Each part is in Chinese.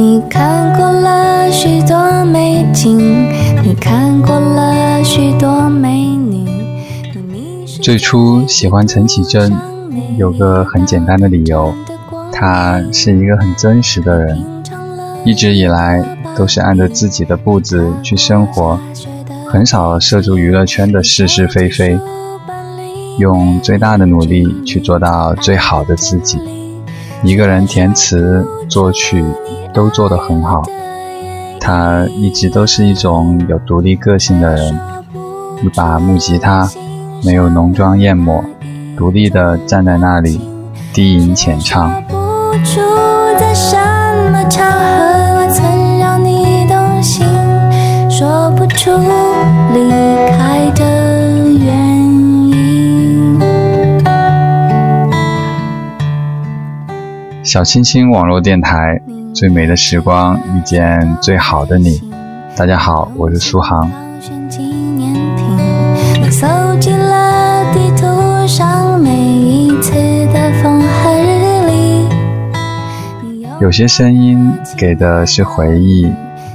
你看过了许多美景你看过了许多美女你最初喜欢陈绮贞有个很简单的理由她是一个很真实的人一直以来都是按着自己的步子去生活很少涉足娱乐圈的是是非非用最大的努力去做到最好的自己。一个人填词作曲都做得很好，她一直都是一种有独立个性的人，一把木吉他。没有浓妆艳抹，独立的站在那里，低吟浅唱不出在什么场合我曾让你动心说不出离开。小清新网络电台，最美的时光遇见最好的你。大家好，我是苏杭。有些声音给的是回忆，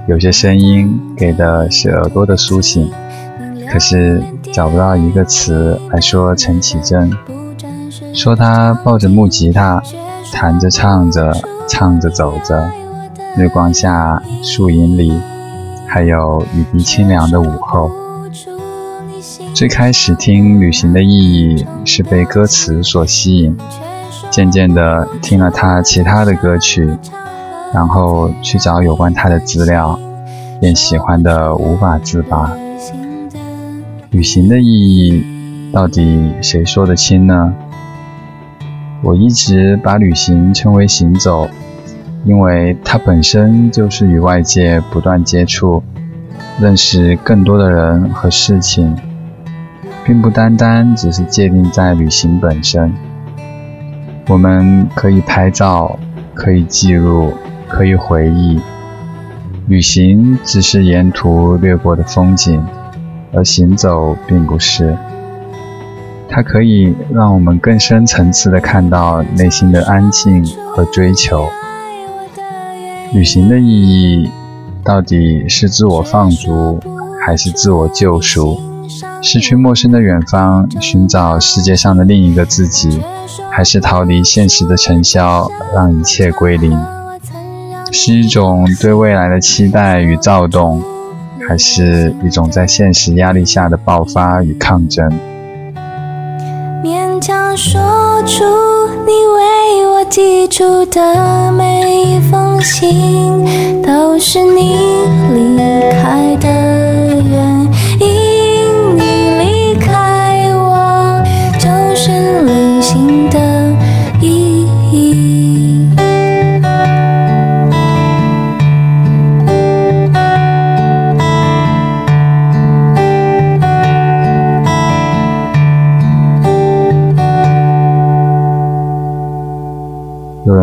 有些声音给的是耳朵的苏醒，可是找不到一个词来说陈绮贞。说她抱着木吉他，弹着唱着，唱着走着，日光下，树荫里，还有雨滴清凉的午后。最开始听《旅行的意义》是被歌词所吸引。渐渐的听了他其他的歌曲，然后去找有关他的资料，便喜欢的无法自拔。旅行的意义，到底谁说得清呢？我一直把旅行称为行走，因为它本身就是与外界不断接触，认识更多的人和事情，并不单单只是界定在旅行本身。我们可以拍照，可以记录，可以回忆。旅行只是沿途掠过的风景，而行走并不是。它可以让我们更深层次的看到内心的安静和追求。旅行的意义，到底是自我放逐，还是自我救赎？是去陌生的远方寻找世界上的另一个自己，还是逃离现实的尘嚣，让一切归零？是一种对未来的期待与躁动，还是一种在现实压力下的爆发与抗争？勉强说出你为我寄出的每一封信，都是你离开的。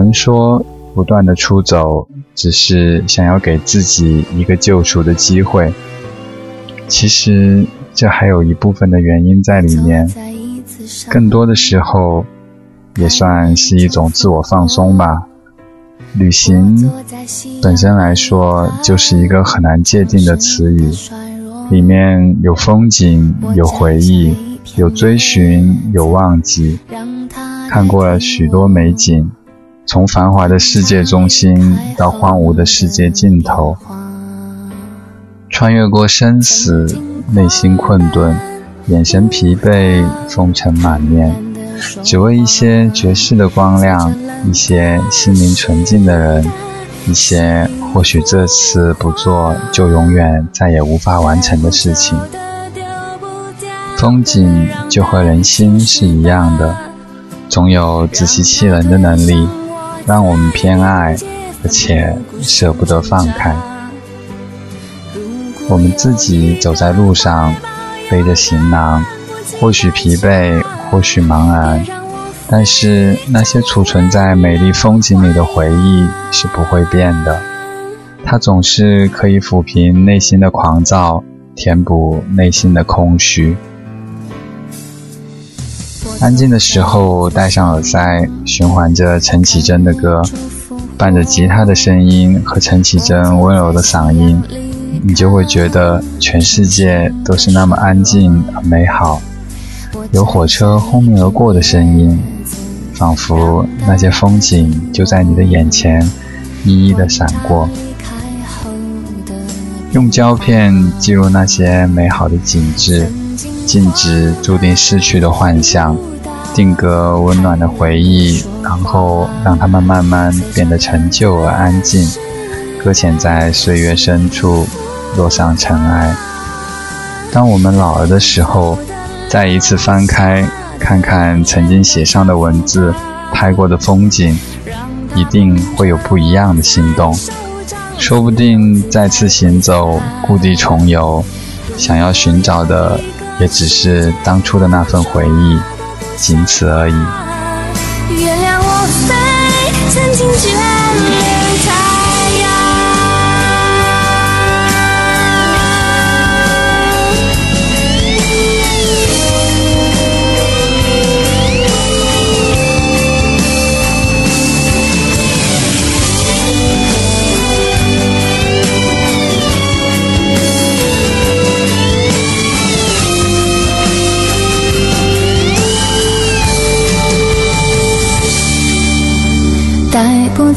人说，不断的出走，只是想要给自己一个救赎的机会。其实，这还有一部分的原因在里面。更多的时候，也算是一种自我放松吧。旅行本身来说，就是一个很难界定的词语，里面有风景，有回忆，有追寻，有忘记，看过了许多美景。从繁华的世界中心到荒芜的世界尽头，穿越过生死，内心困顿，眼神疲惫，风尘满面，只为一些绝世的光亮，一些心灵纯净的人，一些或许这次不做就永远再也无法完成的事情。风景就和人心是一样的，总有自欺欺人的能力。让我们偏爱，而且舍不得放开。我们自己走在路上，背着行囊，或许疲惫，或许茫然，但是那些储存在美丽风景里的回忆是不会变的。它总是可以抚平内心的狂躁，填补内心的空虚。安静的时候，戴上耳塞，循环着陈绮贞的歌，伴着吉他的声音和陈绮贞温柔的嗓音，你就会觉得全世界都是那么安静而美好，有火车轰鸣而过的声音，仿佛那些风景就在你的眼前一一的闪过。用胶片记录那些美好的景致，禁止注定逝去的幻想，定格温暖的回忆，然后让他们慢慢变得陈旧而安静。搁浅在岁月深处，落上尘埃。当我们老了的时候，再一次翻开，看看曾经写上的文字，拍过的风景，一定会有不一样的心动。说不定再次行走，故地重游，想要寻找的，也只是当初的那份回忆，仅此而已。原谅我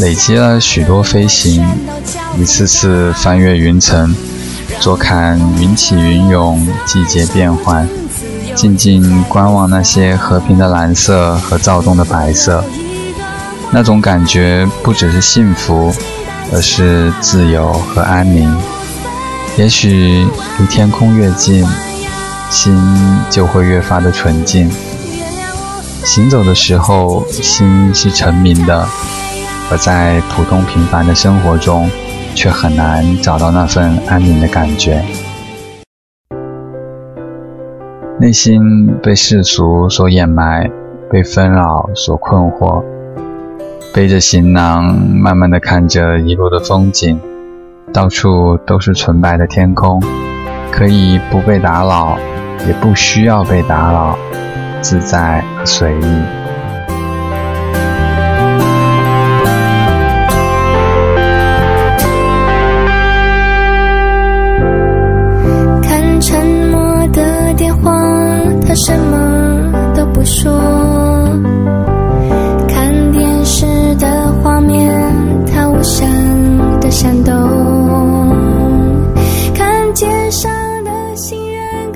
累积了许多飞行，一次次翻越云层，坐看云起云涌，季节变换，静静观望那些和平的蓝色和躁动的白色。那种感觉不只是幸福，而是自由和安宁。也许离天空越近，心就会越发的纯净。行走的时候，心是澄明的。而在普通平凡的生活中，却很难找到那份安宁的感觉。内心被世俗所掩埋，被纷扰所困惑，背着行囊，慢慢的看着一路的风景，到处都是纯白的天空，可以不被打扰，也不需要被打扰，自在和随意。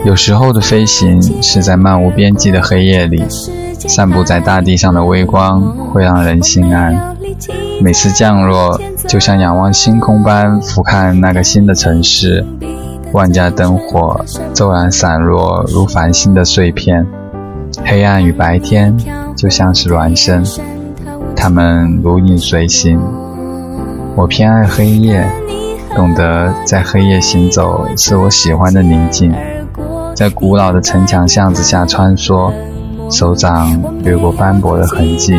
有时候的飞行是在漫无边际的黑夜里，散布在大地上的微光会让人心安。每次降落，就像仰望星空般俯瞰那个新的城市。万家灯火骤然散落，如繁星的碎片。黑暗与白天就像是孪生，它们如影随形。我偏爱黑夜，懂得在黑夜行走是我喜欢的宁静。在古老的城墙巷子下穿梭，手掌掠过斑驳的痕迹，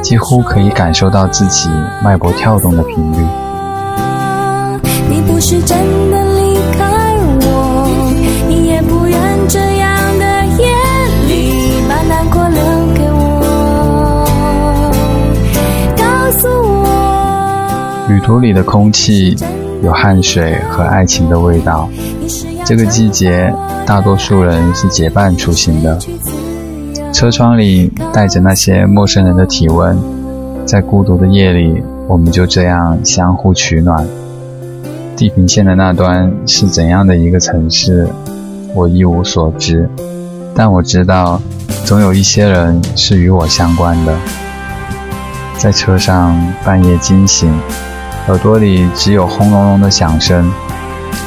几乎可以感受到自己脉搏跳动的频率。你不是真的。旅途里的空气有汗水和爱情的味道。这个季节，大多数人是结伴出行的。车窗里带着那些陌生人的体温，在孤独的夜里，我们就这样相互取暖。地平线的那端是怎样的一个城市，我一无所知。但我知道，总有一些人是与我相关的。在车上半夜惊醒。耳朵里只有轰隆隆的响声，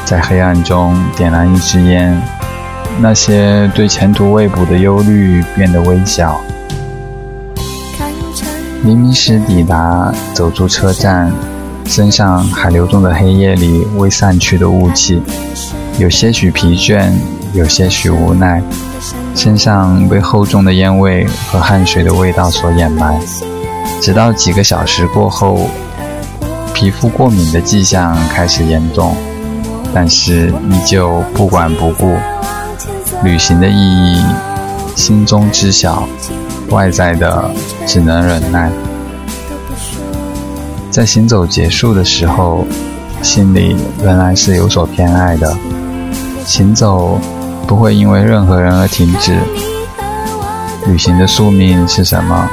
在黑暗中点燃一支烟，那些对前途未卜的忧虑变得微小。黎明时抵达，走出车站，身上还流动着黑夜里未散去的雾气，有些许疲倦，有些许无奈，身上被厚重的烟味和汗水的味道所掩埋。直到几个小时过后，皮肤过敏的迹象开始严重，但是依旧不管不顾。旅行的意义，心中知晓，外在的只能忍耐。在行走结束的时候，心里仍然是有所偏爱的。行走不会因为任何人而停止。旅行的宿命是什么？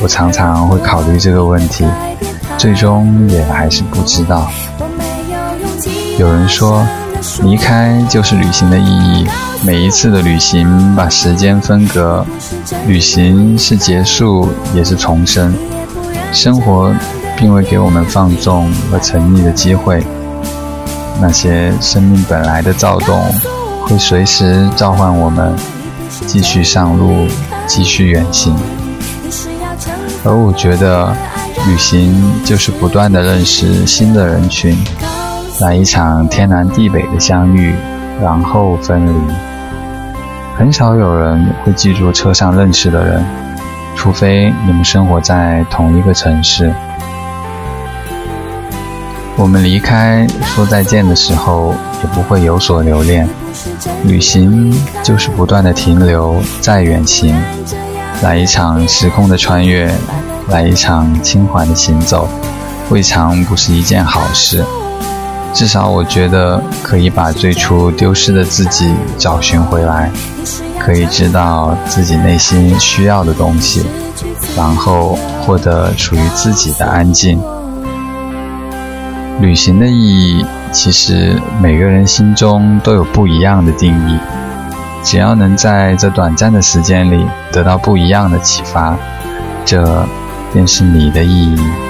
我常常会考虑这个问题，最终也还是不知道。有人说，离开就是旅行的意义。每一次的旅行把时间分隔，旅行是结束，也是重生。生活并未给我们放纵和沉溺的机会。那些生命本来的躁动，会随时召唤我们继续上路，继续远行。而我觉得，旅行就是不断的认识新的人群，来一场天南地北的相遇，然后分离。很少有人会记住车上认识的人，除非你们生活在同一个城市。我们离开说再见的时候，也不会有所留恋。旅行就是不断的停留，再远行。来一场时空的穿越，来一场轻缓的行走，未尝不是一件好事。至少我觉得可以把最初丢失的自己找寻回来，可以知道自己内心需要的东西，然后获得属于自己的安静。旅行的意义，其实每个人心中都有不一样的定义。只要能在这短暂的时间里得到不一样的启发，这便是你的意义。